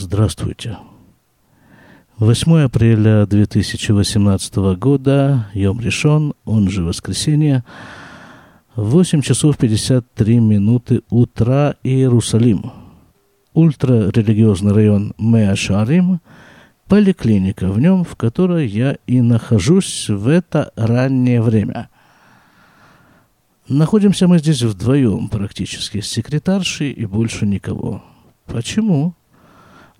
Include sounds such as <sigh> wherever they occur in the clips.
Здравствуйте. 8 апреля 2018 года, Йом Решон, он же воскресенье, 8 часов 53 минуты утра, Иерусалим. Ультрарелигиозный район Меашарим, поликлиника в нем, в которой я и нахожусь в это раннее время. Находимся мы здесь вдвоем практически, с секретаршей и больше никого. Почему?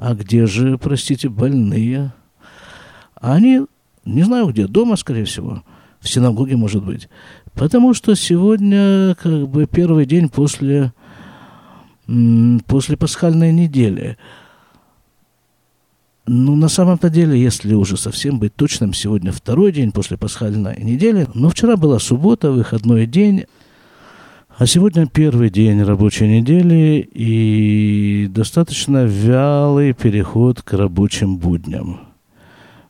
А где же, простите, больные? Они, не знаю где, дома, скорее всего. В синагоге, может быть. Потому что сегодня как бы первый день после, после пасхальной недели. Ну, на самом-то деле, если уже совсем быть точным, сегодня второй день после пасхальной недели. Но вчера была суббота, выходной день. А сегодня первый день рабочей недели и достаточно вялый переход к рабочим будням.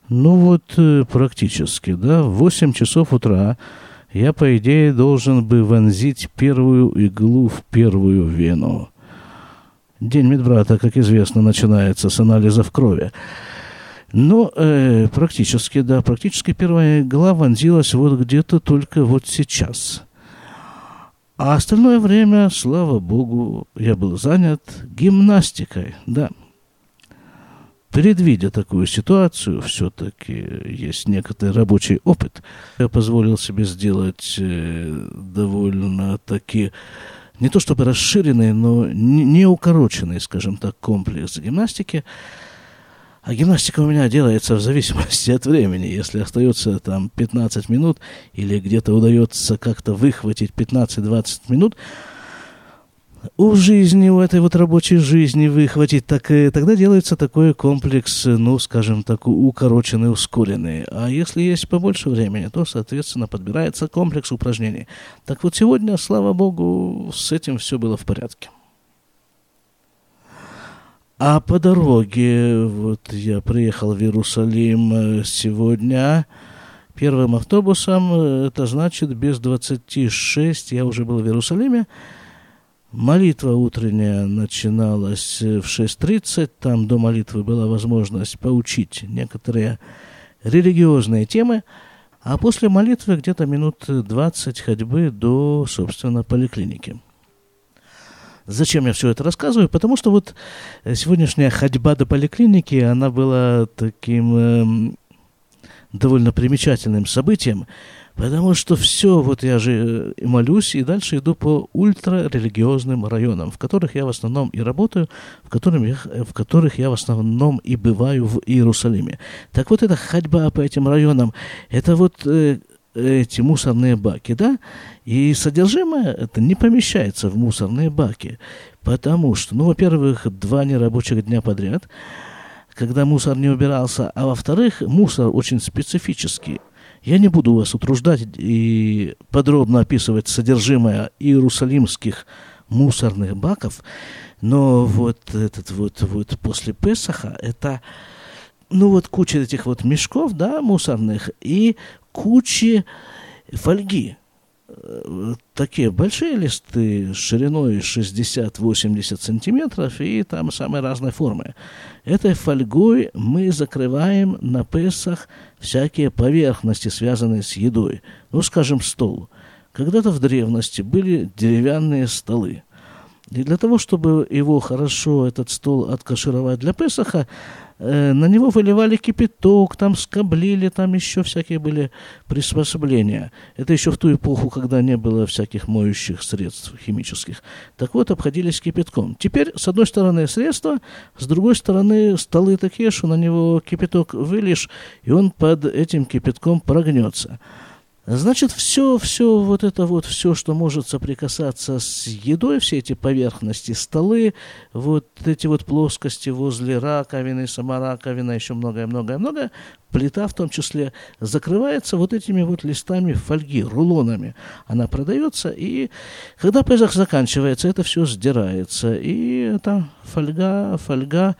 Ну вот э, практически, да, в 8 часов утра я, по идее, должен бы вонзить первую иглу в первую вену. День медбрата, как известно, начинается с анализов крови. Но э, практически, да, практически первая игла вонзилась вот где-то только вот сейчас – а остальное время, слава богу, я был занят гимнастикой, да. Предвидя такую ситуацию, все-таки есть некоторый рабочий опыт. Я позволил себе сделать э, довольно-таки не то чтобы расширенный, но не укороченный, скажем так, комплекс гимнастики – а гимнастика у меня делается в зависимости от времени. Если остается там 15 минут или где-то удается как-то выхватить 15-20 минут, у жизни, у этой вот рабочей жизни выхватить, так, тогда делается такой комплекс, ну, скажем так, укороченный, ускоренный. А если есть побольше времени, то, соответственно, подбирается комплекс упражнений. Так вот сегодня, слава богу, с этим все было в порядке. А по дороге, вот я приехал в Иерусалим э, сегодня первым автобусом, э, это значит без 26 я уже был в Иерусалиме. Молитва утренняя начиналась в 6.30, там до молитвы была возможность поучить некоторые религиозные темы, а после молитвы где-то минут 20 ходьбы до, собственно, поликлиники. Зачем я все это рассказываю? Потому что вот э, сегодняшняя ходьба до поликлиники, она была таким э, довольно примечательным событием, потому что все, вот я же э, молюсь и дальше иду по ультрарелигиозным районам, в которых я в основном и работаю, в, которых я, в которых я в основном и бываю в Иерусалиме. Так вот эта ходьба по этим районам, это вот э, эти мусорные баки, да, и содержимое это не помещается в мусорные баки, потому что, ну, во-первых, два нерабочих дня подряд, когда мусор не убирался, а во-вторых, мусор очень специфический. Я не буду вас утруждать и подробно описывать содержимое иерусалимских мусорных баков, но вот этот вот, вот после Песаха это ну вот куча этих вот мешков, да, мусорных, и кучи фольги. Э, такие большие листы шириной 60-80 сантиметров и там самой разной формы. Этой фольгой мы закрываем на Песах всякие поверхности, связанные с едой. Ну, скажем, стол. Когда-то в древности были деревянные столы. И для того, чтобы его хорошо, этот стол, откашировать для Песаха, на него выливали кипяток, там скоблили, там еще всякие были приспособления. Это еще в ту эпоху, когда не было всяких моющих средств химических. Так вот, обходились кипятком. Теперь, с одной стороны, средства, с другой стороны, столы такие, что на него кипяток вылишь, и он под этим кипятком прогнется. Значит, все, все вот это вот, все, что может соприкасаться с едой, все эти поверхности, столы, вот эти вот плоскости возле раковины, сама раковина, еще многое-многое-многое, плита в том числе закрывается вот этими вот листами фольги, рулонами. Она продается, и когда Песах заканчивается, это все сдирается. И эта фольга, фольга,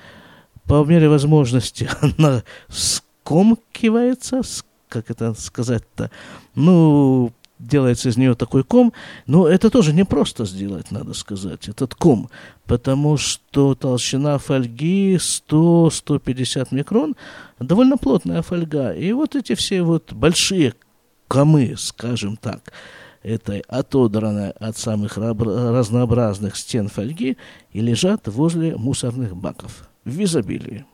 по мере возможности, <laughs> она скомкивается, как это сказать-то, ну, делается из нее такой ком, но это тоже не просто сделать, надо сказать, этот ком, потому что толщина фольги 100-150 микрон, довольно плотная фольга, и вот эти все вот большие комы, скажем так, этой отодранной от самых разнообразных стен фольги и лежат возле мусорных баков в изобилии.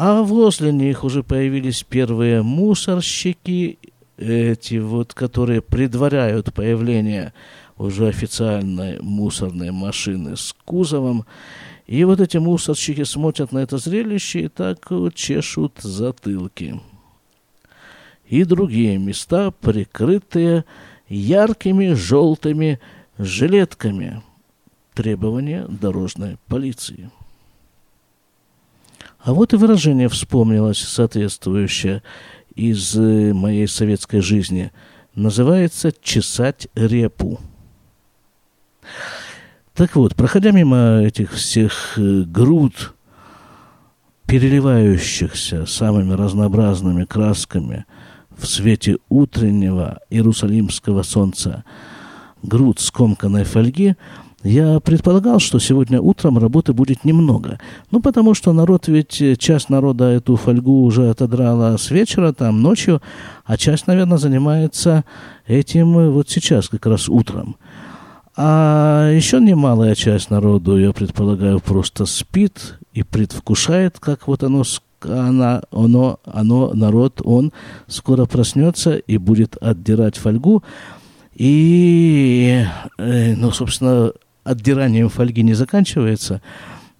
А возле них уже появились первые мусорщики, эти вот, которые предваряют появление уже официальной мусорной машины с кузовом. И вот эти мусорщики смотрят на это зрелище и так вот чешут затылки. И другие места, прикрытые яркими желтыми жилетками. Требования дорожной полиции. А вот и выражение вспомнилось соответствующее из э, моей советской жизни. Называется «чесать репу». Так вот, проходя мимо этих всех э, груд, переливающихся самыми разнообразными красками в свете утреннего иерусалимского солнца, груд скомканной фольги – я предполагал, что сегодня утром работы будет немного. Ну, потому что народ ведь, э, часть народа эту фольгу уже отодрала с вечера, там, ночью, а часть, наверное, занимается этим э, вот сейчас, как раз утром. А еще немалая часть народу, я предполагаю, просто спит и предвкушает, как вот оно она, оно, оно, народ, он скоро проснется и будет отдирать фольгу. И, э, ну, собственно, отдиранием фольги не заканчивается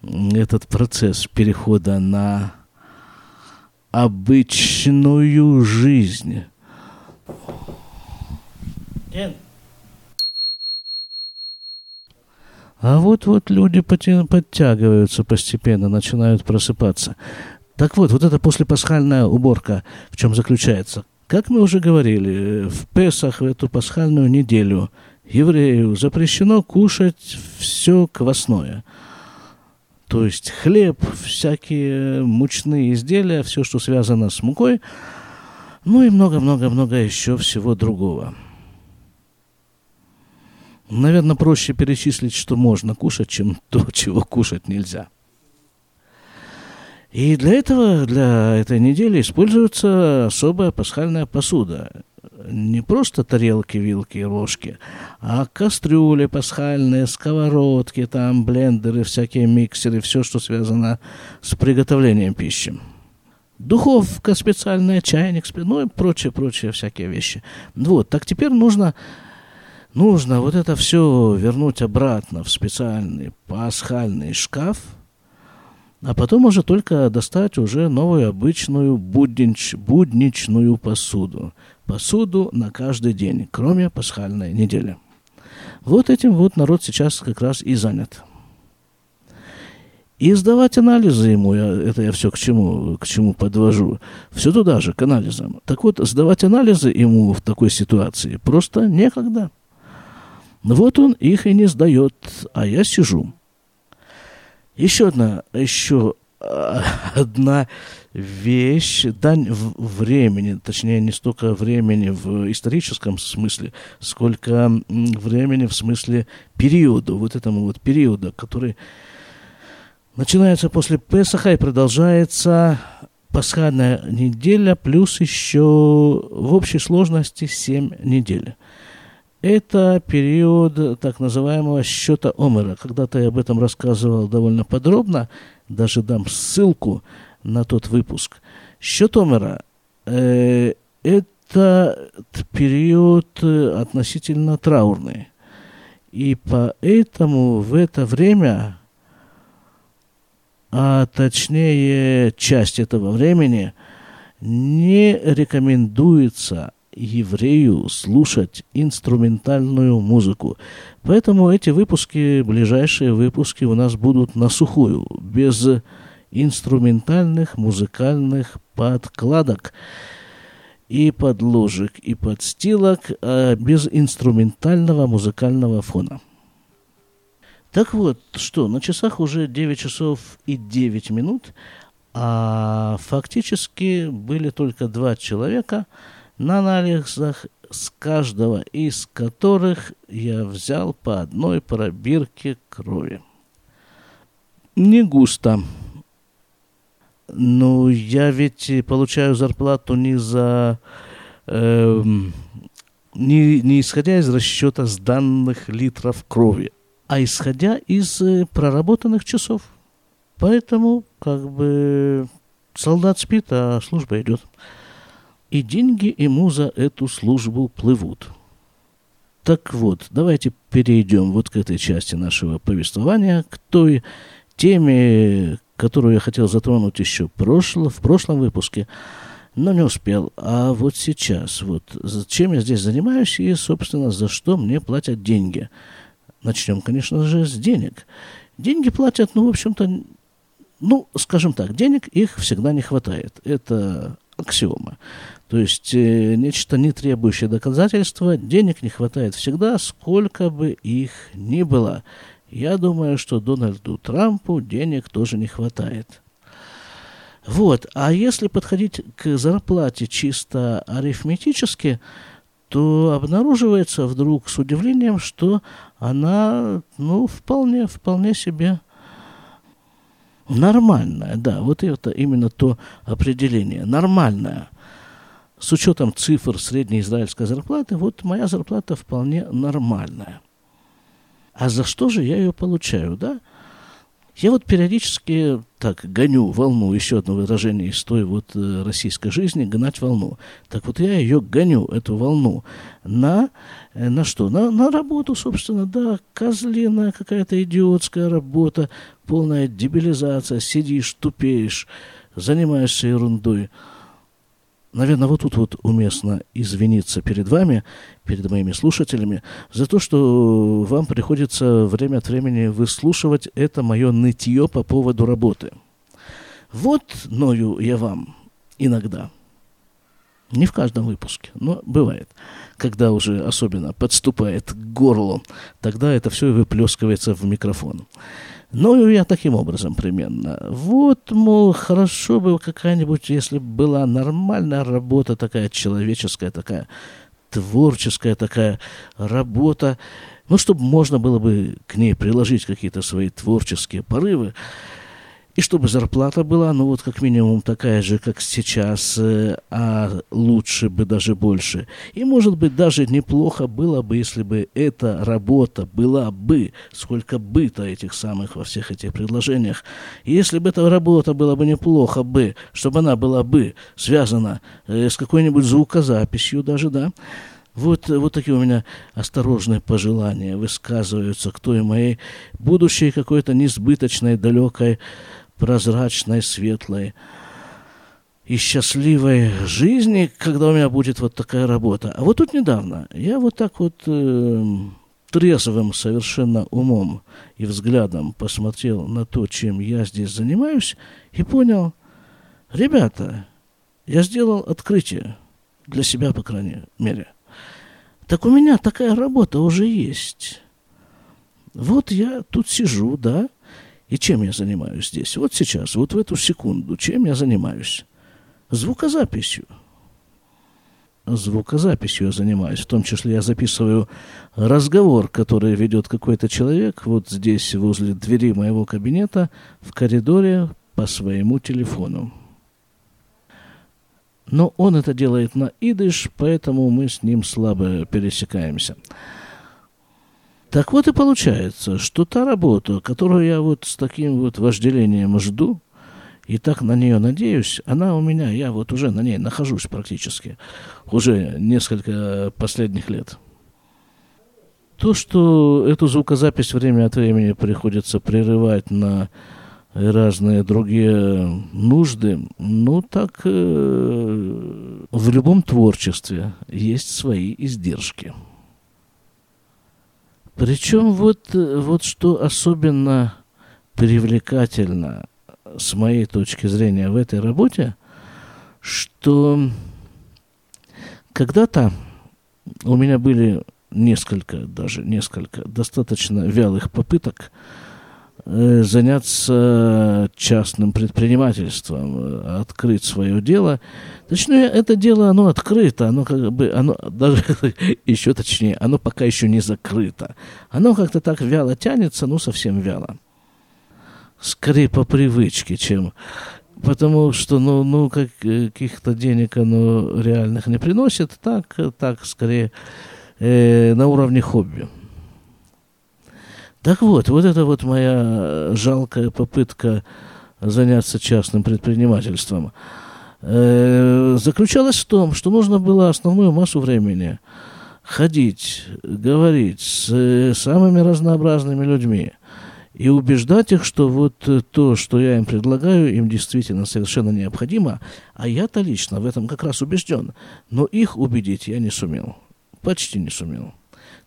этот процесс перехода на обычную жизнь. А вот-вот люди подтягиваются постепенно, начинают просыпаться. Так вот, вот эта послепасхальная уборка в чем заключается? Как мы уже говорили, в Песах, в эту пасхальную неделю – еврею запрещено кушать все квасное. То есть хлеб, всякие мучные изделия, все, что связано с мукой, ну и много-много-много еще всего другого. Наверное, проще перечислить, что можно кушать, чем <laughs> то, чего кушать нельзя. И для этого, для этой недели используется особая пасхальная посуда не просто тарелки, вилки и ложки, а кастрюли пасхальные, сковородки, там блендеры, всякие миксеры, все, что связано с приготовлением пищи. Духовка специальная, чайник, ну и прочие, прочие всякие вещи. Вот, так теперь нужно, нужно вот это все вернуть обратно в специальный пасхальный шкаф, а потом уже только достать уже новую обычную буднич, будничную посуду посуду на каждый день, кроме пасхальной недели. Вот этим вот народ сейчас как раз и занят. И сдавать анализы ему, я, это я все к чему, к чему подвожу, все туда же, к анализам. Так вот, сдавать анализы ему в такой ситуации просто некогда. Вот он их и не сдает, а я сижу. Еще одна, еще <laughs> одна вещь, дань времени, точнее, не столько времени в историческом смысле, сколько времени в смысле периода, вот этому вот периода, который начинается после Песаха и продолжается пасхальная неделя, плюс еще в общей сложности 7 недель. Это период так называемого счета Омера. Когда-то я об этом рассказывал довольно подробно, даже дам ссылку на тот выпуск. Счет Омера э, это период э, относительно траурный. И поэтому в это время, а точнее часть этого времени, не рекомендуется еврею слушать инструментальную музыку. Поэтому эти выпуски, ближайшие выпуски у нас будут на сухую, без инструментальных музыкальных подкладок и подложек, и подстилок, а без инструментального музыкального фона. Так вот, что, на часах уже 9 часов и 9 минут, а фактически были только два человека – на анализах с каждого из которых я взял по одной пробирке крови. Не густо. Ну, я ведь получаю зарплату не за... Э, не, не исходя из расчета сданных литров крови, а исходя из э, проработанных часов. Поэтому, как бы, солдат спит, а служба идет. И деньги ему за эту службу плывут. Так вот, давайте перейдем вот к этой части нашего повествования, к той теме, которую я хотел затронуть еще прошло, в прошлом выпуске, но не успел. А вот сейчас, вот чем я здесь занимаюсь и, собственно, за что мне платят деньги. Начнем, конечно же, с денег. Деньги платят, ну, в общем-то, ну, скажем так, денег их всегда не хватает. Это аксиома. То есть э, нечто не требующее доказательства, денег не хватает всегда, сколько бы их ни было. Я думаю, что Дональду Трампу денег тоже не хватает. Вот. А если подходить к зарплате чисто арифметически, то обнаруживается вдруг с удивлением, что она, ну, вполне, вполне себе нормальная. Да, вот это именно то определение. Нормальная. С учетом цифр средней израильской зарплаты, вот моя зарплата вполне нормальная. А за что же я ее получаю, да? Я вот периодически так гоню волну, еще одно выражение из той вот э, российской жизни, гнать волну. Так вот я ее гоню, эту волну, на, э, на что? На, на работу, собственно, да, козлиная какая-то идиотская работа, полная дебилизация, сидишь, тупеешь, занимаешься ерундой. Наверное, вот тут вот уместно извиниться перед вами, перед моими слушателями, за то, что вам приходится время от времени выслушивать это мое нытье по поводу работы. Вот ною я вам иногда. Не в каждом выпуске, но бывает. Когда уже особенно подступает к горлу, тогда это все выплескивается в микрофон. Ну, я таким образом примерно. Вот, мол, хорошо бы какая-нибудь, если была нормальная работа такая человеческая, такая творческая такая работа, ну, чтобы можно было бы к ней приложить какие-то свои творческие порывы. И чтобы зарплата была, ну вот как минимум такая же, как сейчас, э, а лучше бы даже больше. И может быть даже неплохо было бы, если бы эта работа была бы, сколько бы-то этих самых во всех этих предложениях. Если бы эта работа была бы неплохо бы, чтобы она была бы связана э, с какой-нибудь звукозаписью даже, да, вот, вот такие у меня осторожные пожелания высказываются к той моей будущей какой-то несбыточной, далекой прозрачной, светлой и счастливой жизни, когда у меня будет вот такая работа. А вот тут недавно я вот так вот э, трезвым совершенно умом и взглядом посмотрел на то, чем я здесь занимаюсь, и понял, ребята, я сделал открытие для себя, по крайней мере. Так у меня такая работа уже есть. Вот я тут сижу, да, и чем я занимаюсь здесь? Вот сейчас, вот в эту секунду, чем я занимаюсь? Звукозаписью. Звукозаписью я занимаюсь. В том числе я записываю разговор, который ведет какой-то человек вот здесь, возле двери моего кабинета, в коридоре по своему телефону. Но он это делает на идыш, поэтому мы с ним слабо пересекаемся. Так вот и получается, что та работа, которую я вот с таким вот вожделением жду, и так на нее надеюсь, она у меня, я вот уже на ней нахожусь практически, уже несколько последних лет. То, что эту звукозапись время от времени приходится прерывать на разные другие нужды, ну так э, в любом творчестве есть свои издержки. Причем вот, вот что особенно привлекательно с моей точки зрения в этой работе, что когда-то у меня были несколько, даже несколько достаточно вялых попыток э, заняться частным предпринимательством, открыть свое дело. Точнее, это дело, оно открыто, оно как бы, оно даже <laughs> еще точнее, оно пока еще не закрыто. Оно как-то так вяло тянется, ну, совсем вяло. Скорее по привычке, чем потому что, ну, ну как, каких-то денег оно реальных не приносит, так, так скорее э, на уровне хобби. Так вот, вот это вот моя жалкая попытка заняться частным предпринимательством. Э, заключалась в том, что нужно было основную массу времени ходить, говорить с э, самыми разнообразными людьми и убеждать их, что вот то, что я им предлагаю, им действительно совершенно необходимо, а я-то лично в этом как раз убежден, но их убедить я не сумел, почти не сумел.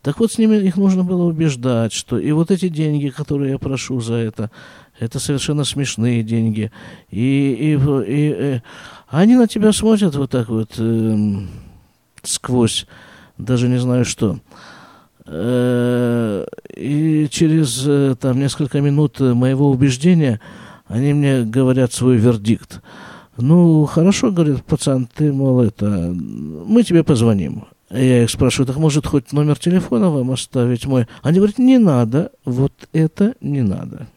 Так вот, с ними их нужно было убеждать, что и вот эти деньги, которые я прошу за это, это совершенно смешные деньги. И, и, и, и э, они на тебя смотрят вот так вот э, сквозь, даже не знаю что. Э, и через э, там несколько минут моего убеждения они мне говорят свой вердикт. Ну, хорошо, говорит пацан, ты, мол, это, мы тебе позвоним. Я их спрашиваю, так может хоть номер телефона вам оставить мой? Они говорят, не надо, вот это не надо.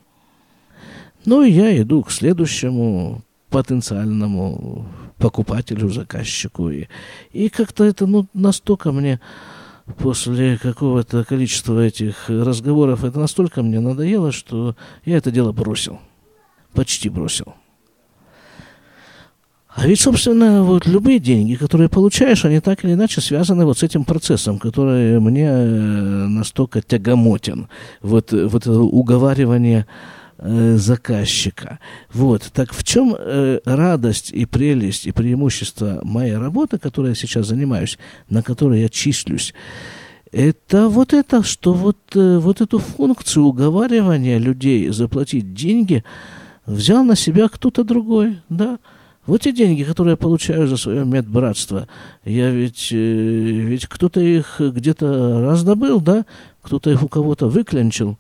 Ну, я иду к следующему потенциальному покупателю, заказчику. И, и как-то это ну, настолько мне после какого-то количества этих разговоров, это настолько мне надоело, что я это дело бросил. Почти бросил. А ведь, собственно, вот любые деньги, которые получаешь, они так или иначе связаны вот с этим процессом, который мне э, настолько тягомотен. Вот, вот это уговаривание э, заказчика. Вот. Так в чем э, радость и прелесть и преимущество моей работы, которой я сейчас занимаюсь, на которой я числюсь? Это вот это, что вот, э, вот эту функцию уговаривания людей заплатить деньги взял на себя кто-то другой, да, вот те деньги, которые я получаю за свое медбратство, я ведь, э, ведь кто-то их где-то раздобыл, да? Кто-то их у кого-то выклянчил.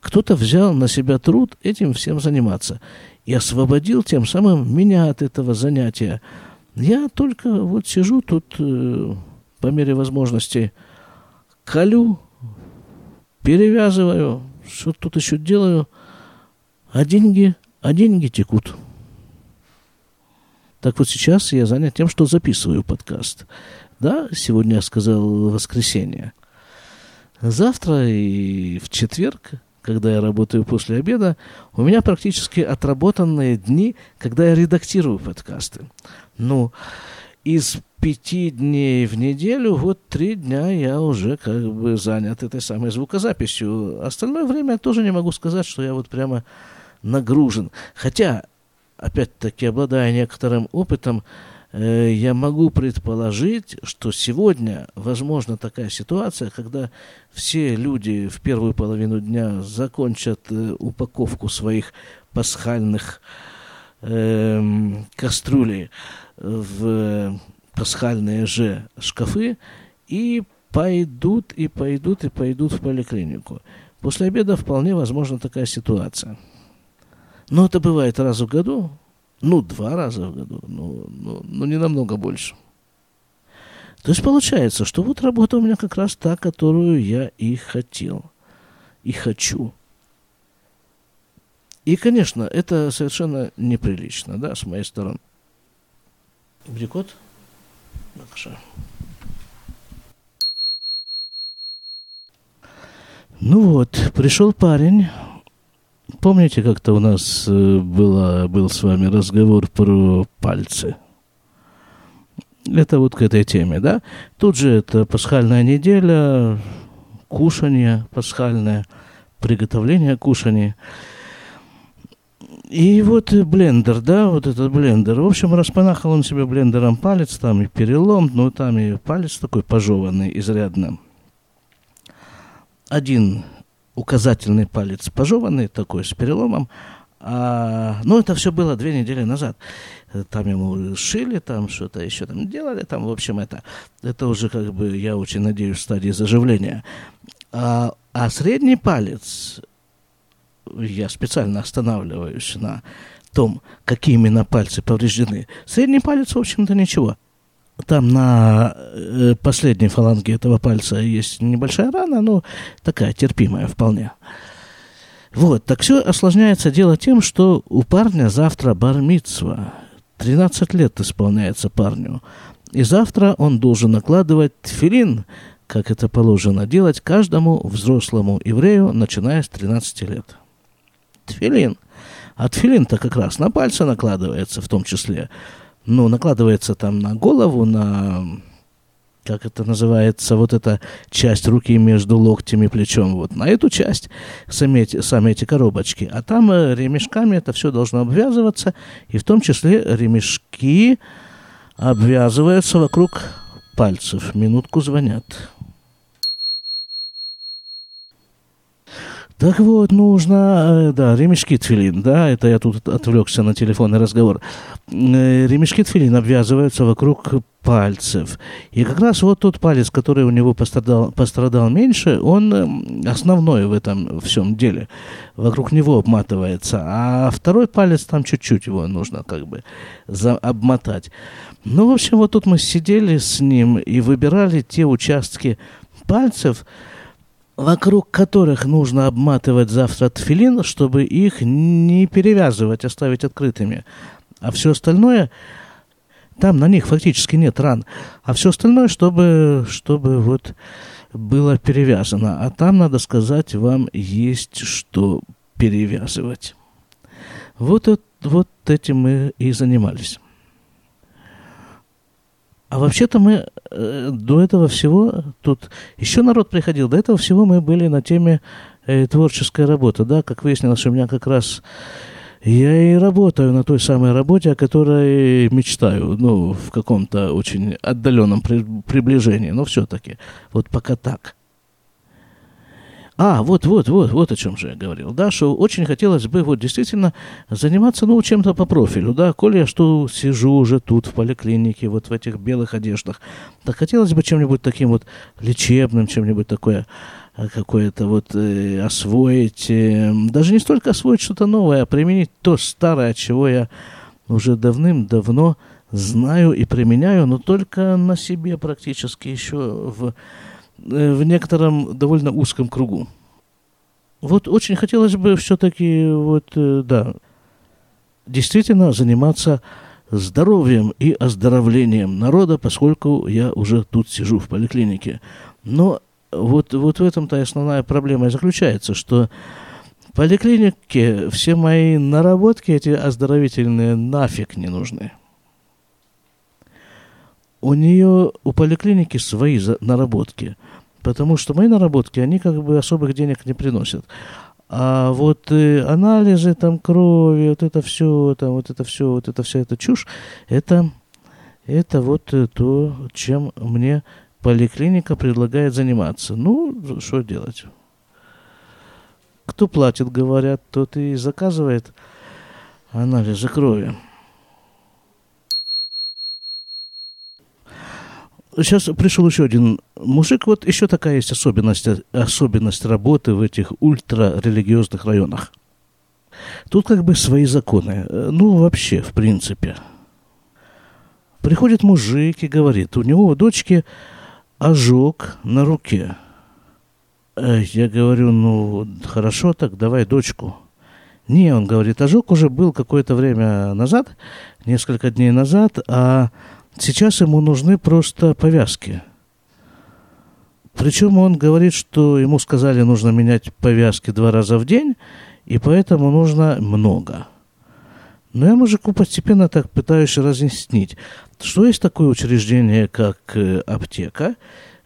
Кто-то взял на себя труд этим всем заниматься. И освободил тем самым меня от этого занятия. Я только вот сижу тут э, по мере возможности, колю, перевязываю, что тут еще делаю, а деньги, а деньги текут. Так вот сейчас я занят тем, что записываю подкаст. Да, сегодня я сказал воскресенье. Завтра и в четверг, когда я работаю после обеда, у меня практически отработанные дни, когда я редактирую подкасты. Ну, из пяти дней в неделю, вот три дня я уже как бы занят этой самой звукозаписью. Остальное время я тоже не могу сказать, что я вот прямо нагружен. Хотя опять-таки, обладая некоторым опытом, э, я могу предположить, что сегодня возможна такая ситуация, когда все люди в первую половину дня закончат э, упаковку своих пасхальных э, кастрюлей в пасхальные же шкафы и пойдут, и пойдут, и пойдут в поликлинику. После обеда вполне возможна такая ситуация. Но это бывает раз в году, ну, два раза в году, ну, ну, ну не намного больше. То есть получается, что вот работа у меня как раз та, которую я и хотел, и хочу. И, конечно, это совершенно неприлично, да, с моей стороны. Брикот? Хорошо. Ну вот, пришел парень, Помните, как-то у нас э, было, был с вами разговор про пальцы? Это вот к этой теме, да? Тут же это пасхальная неделя, кушание пасхальное, приготовление кушания. И вот блендер, да, вот этот блендер. В общем, распанахал он себе блендером палец, там и перелом, ну там и палец такой пожеванный изрядно. Один указательный палец пожеванный, такой с переломом. А, ну, это все было две недели назад. Там ему шили, там что-то еще там делали, там, в общем, это, это уже, как бы, я очень надеюсь, в стадии заживления. А, а средний палец, я специально останавливаюсь на том, какие именно пальцы повреждены. Средний палец, в общем-то, ничего. Там на э, последней фаланге этого пальца есть небольшая рана, но такая терпимая вполне. Вот, так все осложняется дело тем, что у парня завтра бармитсва. 13 лет исполняется парню. И завтра он должен накладывать тфилин, как это положено делать каждому взрослому еврею, начиная с 13 лет. Тфилин. А тфилин-то как раз на пальцы накладывается в том числе. Ну, накладывается там на голову, на как это называется, вот эта часть руки между локтем и плечом, вот на эту часть сами эти, сами эти коробочки. А там э, ремешками это все должно обвязываться, и в том числе ремешки обвязываются вокруг пальцев. Минутку звонят. Так вот, нужно, э, да, ремешки тфилин, да, это я тут отвлекся на телефонный разговор. Э, ремешки тфилин обвязываются вокруг пальцев. И как раз вот тот палец, который у него пострадал, пострадал меньше, он э, основной в этом всем деле. Вокруг него обматывается. А второй палец, там чуть-чуть его нужно как бы за, обмотать. Ну, в общем, вот тут мы сидели с ним и выбирали те участки пальцев, вокруг которых нужно обматывать завтра тфилин, чтобы их не перевязывать, оставить открытыми. А все остальное, там на них фактически нет ран. А все остальное, чтобы, чтобы вот было перевязано. А там, надо сказать, вам есть что перевязывать. Вот, вот этим мы и занимались. А вообще-то мы э, до этого всего, тут еще народ приходил, до этого всего мы были на теме э, творческой работы, да, как выяснилось, у меня как раз я и работаю на той самой работе, о которой мечтаю, ну, в каком-то очень отдаленном при, приближении, но все-таки, вот пока так. А, вот, вот, вот, вот о чем же я говорил, да, что очень хотелось бы вот действительно заниматься, ну, чем-то по профилю, да, коли я что сижу уже тут в поликлинике, вот в этих белых одеждах, так хотелось бы чем-нибудь таким вот лечебным, чем-нибудь такое, э, какое-то вот э, освоить, э, даже не столько освоить что-то новое, а применить то старое, чего я уже давным-давно знаю и применяю, но только на себе практически еще в в некотором довольно узком кругу. Вот очень хотелось бы все-таки, вот, э, да, действительно заниматься здоровьем и оздоровлением народа, поскольку я уже тут сижу в поликлинике. Но вот, вот в этом-то основная проблема и заключается, что в поликлинике все мои наработки, эти оздоровительные, нафиг не нужны у нее, у поликлиники свои наработки. Потому что мои наработки, они как бы особых денег не приносят. А вот э, анализы там крови, вот это все, там вот это все, вот это вся эта чушь, это, это вот э, то, чем мне поликлиника предлагает заниматься. Ну, что делать? Кто платит, говорят, тот и заказывает анализы крови. Сейчас пришел еще один мужик. Вот еще такая есть особенность, особенность работы в этих ультрарелигиозных районах. Тут как бы свои законы. Ну, вообще, в принципе. Приходит мужик и говорит, у него у дочки ожог на руке. Э, я говорю, ну, хорошо так, давай дочку. Не, он говорит, ожог уже был какое-то время назад, несколько дней назад, а Сейчас ему нужны просто повязки. Причем он говорит, что ему сказали, нужно менять повязки два раза в день, и поэтому нужно много. Но я мужику постепенно так пытаюсь разъяснить, что есть такое учреждение, как э, аптека,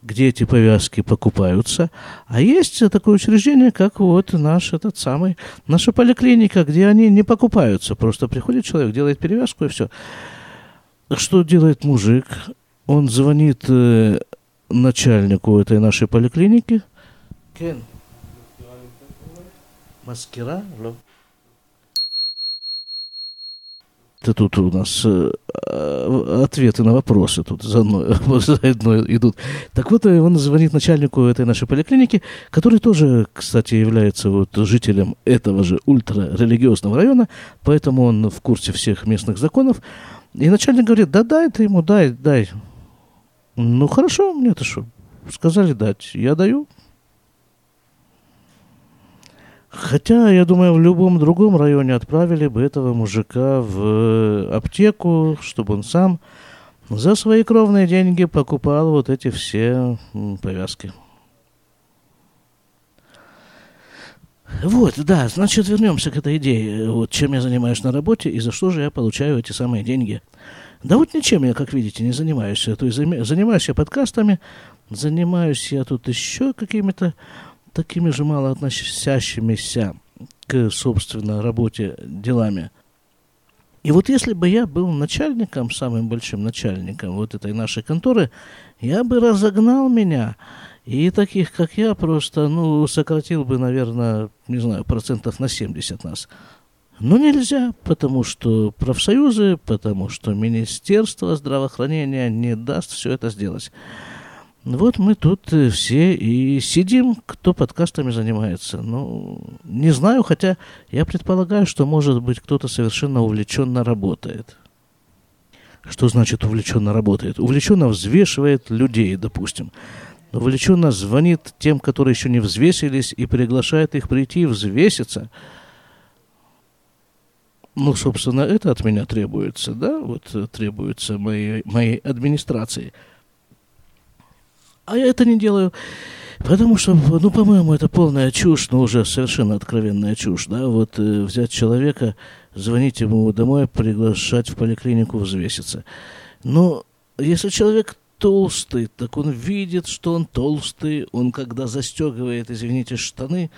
где эти повязки покупаются, а есть такое учреждение, как вот наш этот самый, наша поликлиника, где они не покупаются, просто приходит человек, делает перевязку и все. Что делает мужик? Он звонит э, начальнику этой нашей поликлиники. Кен. Маскира? это тут у нас э, ответы на вопросы тут заодно, <laughs> заодно идут. Так вот, он звонит начальнику этой нашей поликлиники, который тоже, кстати, является вот жителем этого же ультрарелигиозного района, поэтому он в курсе всех местных законов. И начальник говорит, да дай ты ему, дай, дай. Ну хорошо, мне-то что, сказали дать, я даю. Хотя, я думаю, в любом другом районе отправили бы этого мужика в аптеку, чтобы он сам за свои кровные деньги покупал вот эти все повязки. Вот, да, значит, вернемся к этой идее. Вот, чем я занимаюсь на работе и за что же я получаю эти самые деньги. Да вот ничем я, как видите, не занимаюсь. То есть занимаюсь я подкастами, занимаюсь я тут еще какими-то такими же мало относящимися к, собственно, работе делами. И вот если бы я был начальником, самым большим начальником вот этой нашей конторы, я бы разогнал меня. И таких, как я, просто, ну, сократил бы, наверное, не знаю, процентов на 70 нас. Но нельзя, потому что профсоюзы, потому что Министерство здравоохранения не даст все это сделать. Вот мы тут э, все и сидим, кто подкастами занимается. Ну, не знаю, хотя я предполагаю, что, может быть, кто-то совершенно увлеченно работает. Что значит увлеченно работает? Увлеченно взвешивает людей, допустим. Увлеченно звонит тем, которые еще не взвесились, и приглашает их прийти и взвеситься. Ну, собственно, это от меня требуется, да, вот э, требуется моей, моей администрации – а я это не делаю, потому что, ну, по-моему, это полная чушь, ну, уже совершенно откровенная чушь, да, вот э, взять человека, звонить ему домой, приглашать в поликлинику взвеситься. Но если человек толстый, так он видит, что он толстый, он когда застегивает, извините, штаны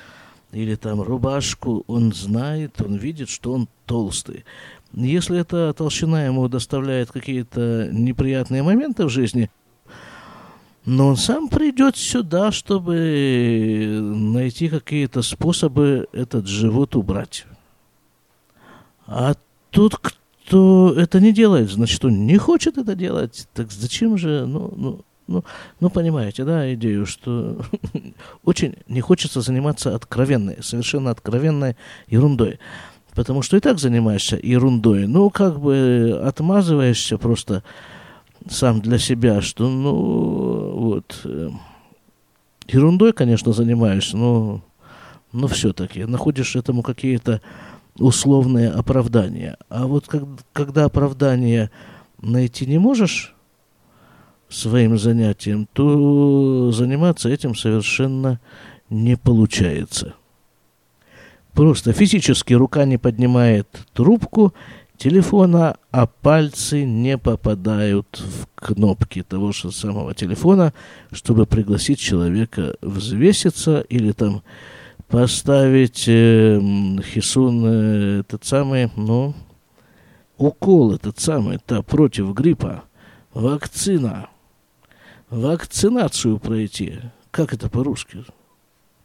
или там рубашку, он знает, он видит, что он толстый. Если эта толщина ему доставляет какие-то неприятные моменты в жизни, но он сам придет сюда, чтобы найти какие-то способы этот живот убрать. А тут кто это не делает, значит, он не хочет это делать. Так зачем же, ну, ну, ну, ну понимаете, да, идею, что <laughs> очень не хочется заниматься откровенной, совершенно откровенной ерундой. Потому что и так занимаешься ерундой. Ну, как бы отмазываешься просто сам для себя, что, ну, вот, э, ерундой, конечно, занимаешься, но, но все-таки находишь этому какие-то условные оправдания. А вот как, когда оправдания найти не можешь своим занятием, то заниматься этим совершенно не получается. Просто физически рука не поднимает трубку, телефона, а пальцы не попадают в кнопки того же самого телефона, чтобы пригласить человека взвеситься или там поставить э, хисун э, этот самый, ну, укол этот самый, да, против гриппа, вакцина, вакцинацию пройти. Как это по-русски?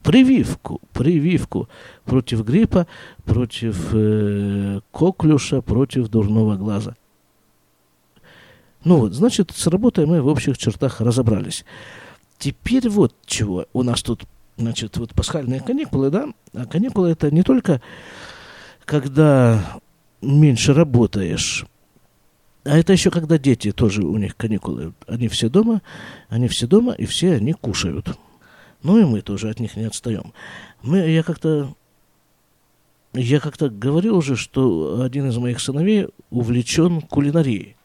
прививку, прививку против гриппа, против э, коклюша, против дурного глаза. Ну вот, значит, с работой мы в общих чертах разобрались. Теперь вот чего. У нас тут, значит, вот пасхальные каникулы, да? А каникулы это не только когда меньше работаешь, а это еще когда дети тоже у них каникулы. Они все дома, они все дома, и все они кушают. Ну и мы тоже от них не отстаем. Мы, я как-то я как-то говорил уже, что один из моих сыновей увлечен кулинарией.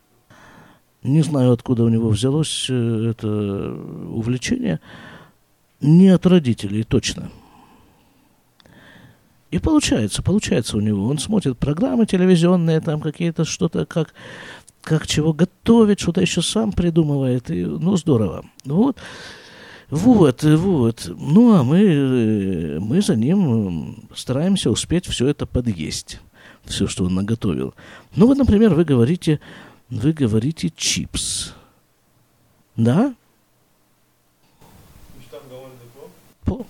Не знаю, откуда у него взялось э, это увлечение. Не от родителей, точно. И получается, получается у него. Он смотрит программы телевизионные, там какие-то что-то, как, как чего готовить, что-то еще сам придумывает. И, ну, здорово. Вот. Вот, вот. Ну, а мы, мы за ним стараемся успеть все это подъесть. Все, что он наготовил. Ну, вот, например, вы говорите, вы говорите чипс. Да? По.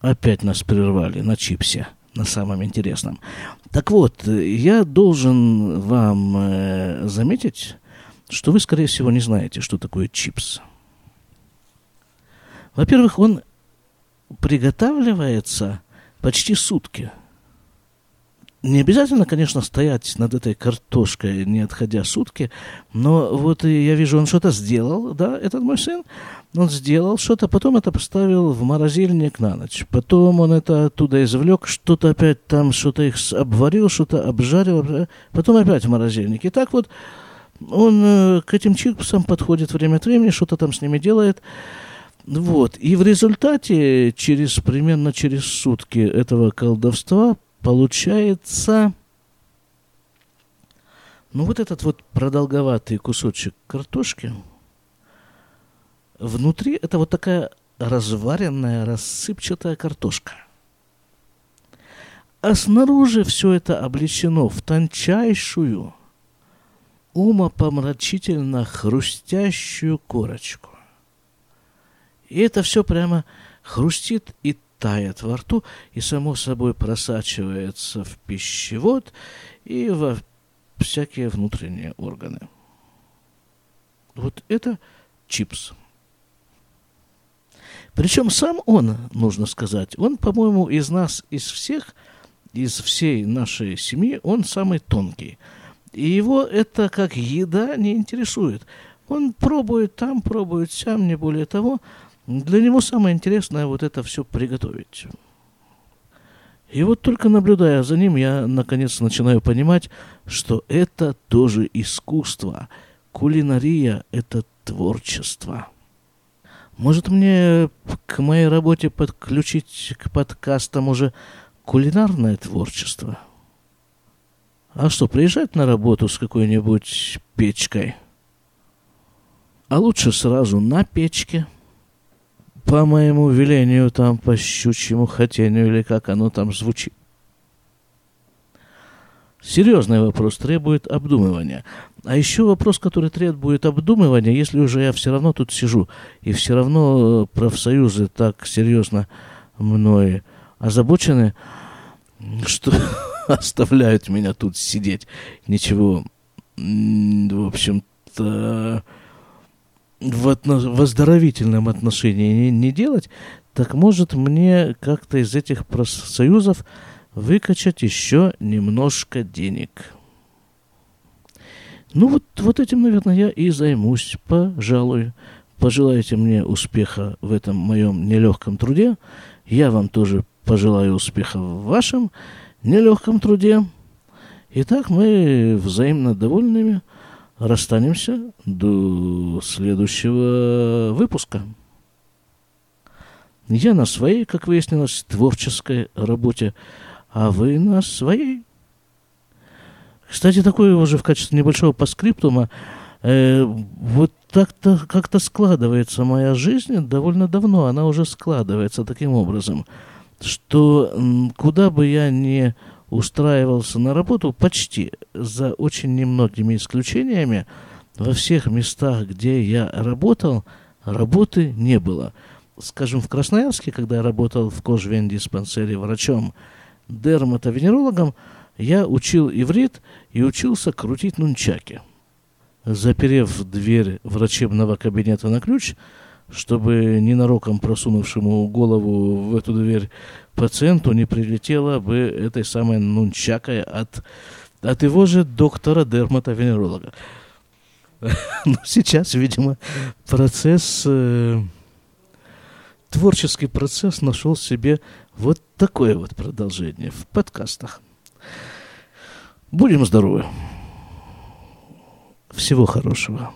опять нас прервали на чипсе, на самом интересном. Так вот, я должен вам э, заметить, что вы, скорее всего, не знаете, что такое чипс. Во-первых, он приготавливается почти сутки. Не обязательно, конечно, стоять над этой картошкой, не отходя сутки, но вот я вижу, он что-то сделал, да, этот мой сын, он сделал что-то, потом это поставил в морозильник на ночь, потом он это оттуда извлек, что-то опять там, что-то их обварил, что-то обжарил, потом опять в морозильник. И так вот он э, к этим чипсам подходит время от времени, что-то там с ними делает, вот. И в результате, через примерно через сутки этого колдовства, получается, ну вот этот вот продолговатый кусочек картошки, внутри это вот такая разваренная, рассыпчатая картошка. А снаружи все это облечено в тончайшую, умопомрачительно хрустящую корочку. И это все прямо хрустит и тает во рту, и само собой просачивается в пищевод и во всякие внутренние органы. Вот это чипс. Причем сам он, нужно сказать, он, по-моему, из нас, из всех, из всей нашей семьи, он самый тонкий. И его это как еда не интересует. Он пробует там, пробует сам, не более того. Для него самое интересное вот это все приготовить. И вот только наблюдая за ним, я наконец начинаю понимать, что это тоже искусство. Кулинария – это творчество. Может мне к моей работе подключить к подкастам уже кулинарное творчество? А что, приезжать на работу с какой-нибудь печкой? А лучше сразу на печке – по моему велению, там, по щучьему хотению, или как оно там звучит. Серьезный вопрос требует обдумывания. А еще вопрос, который требует обдумывания, если уже я все равно тут сижу, и все равно профсоюзы так серьезно мной озабочены, что <laughs> оставляют меня тут сидеть. Ничего, в общем-то, в, отно- в отношении не, не делать, так может мне как-то из этих профсоюзов выкачать еще немножко денег. Ну вот, вот этим, наверное, я и займусь, пожалуй. Пожелайте мне успеха в этом моем нелегком труде. Я вам тоже пожелаю успеха в вашем нелегком труде. Итак, мы взаимно довольными – расстанемся до следующего выпуска. Я на своей, как выяснилось, творческой работе, а вы на своей. Кстати, такое уже в качестве небольшого паскриптума, э, вот так-то как-то складывается моя жизнь довольно давно, она уже складывается таким образом, что куда бы я ни устраивался на работу почти, за очень немногими исключениями, во всех местах, где я работал, работы не было. Скажем, в Красноярске, когда я работал в кожвен-диспансере врачом, дерматовенерологом, я учил иврит и учился крутить нунчаки. Заперев дверь врачебного кабинета на ключ, чтобы ненароком просунувшему голову в эту дверь пациенту не прилетело бы этой самой нунчакой от, от его же доктора-дерматовенеролога. <laughs> Но сейчас, видимо, процесс, э, творческий процесс нашел себе вот такое вот продолжение в подкастах. Будем здоровы. Всего хорошего.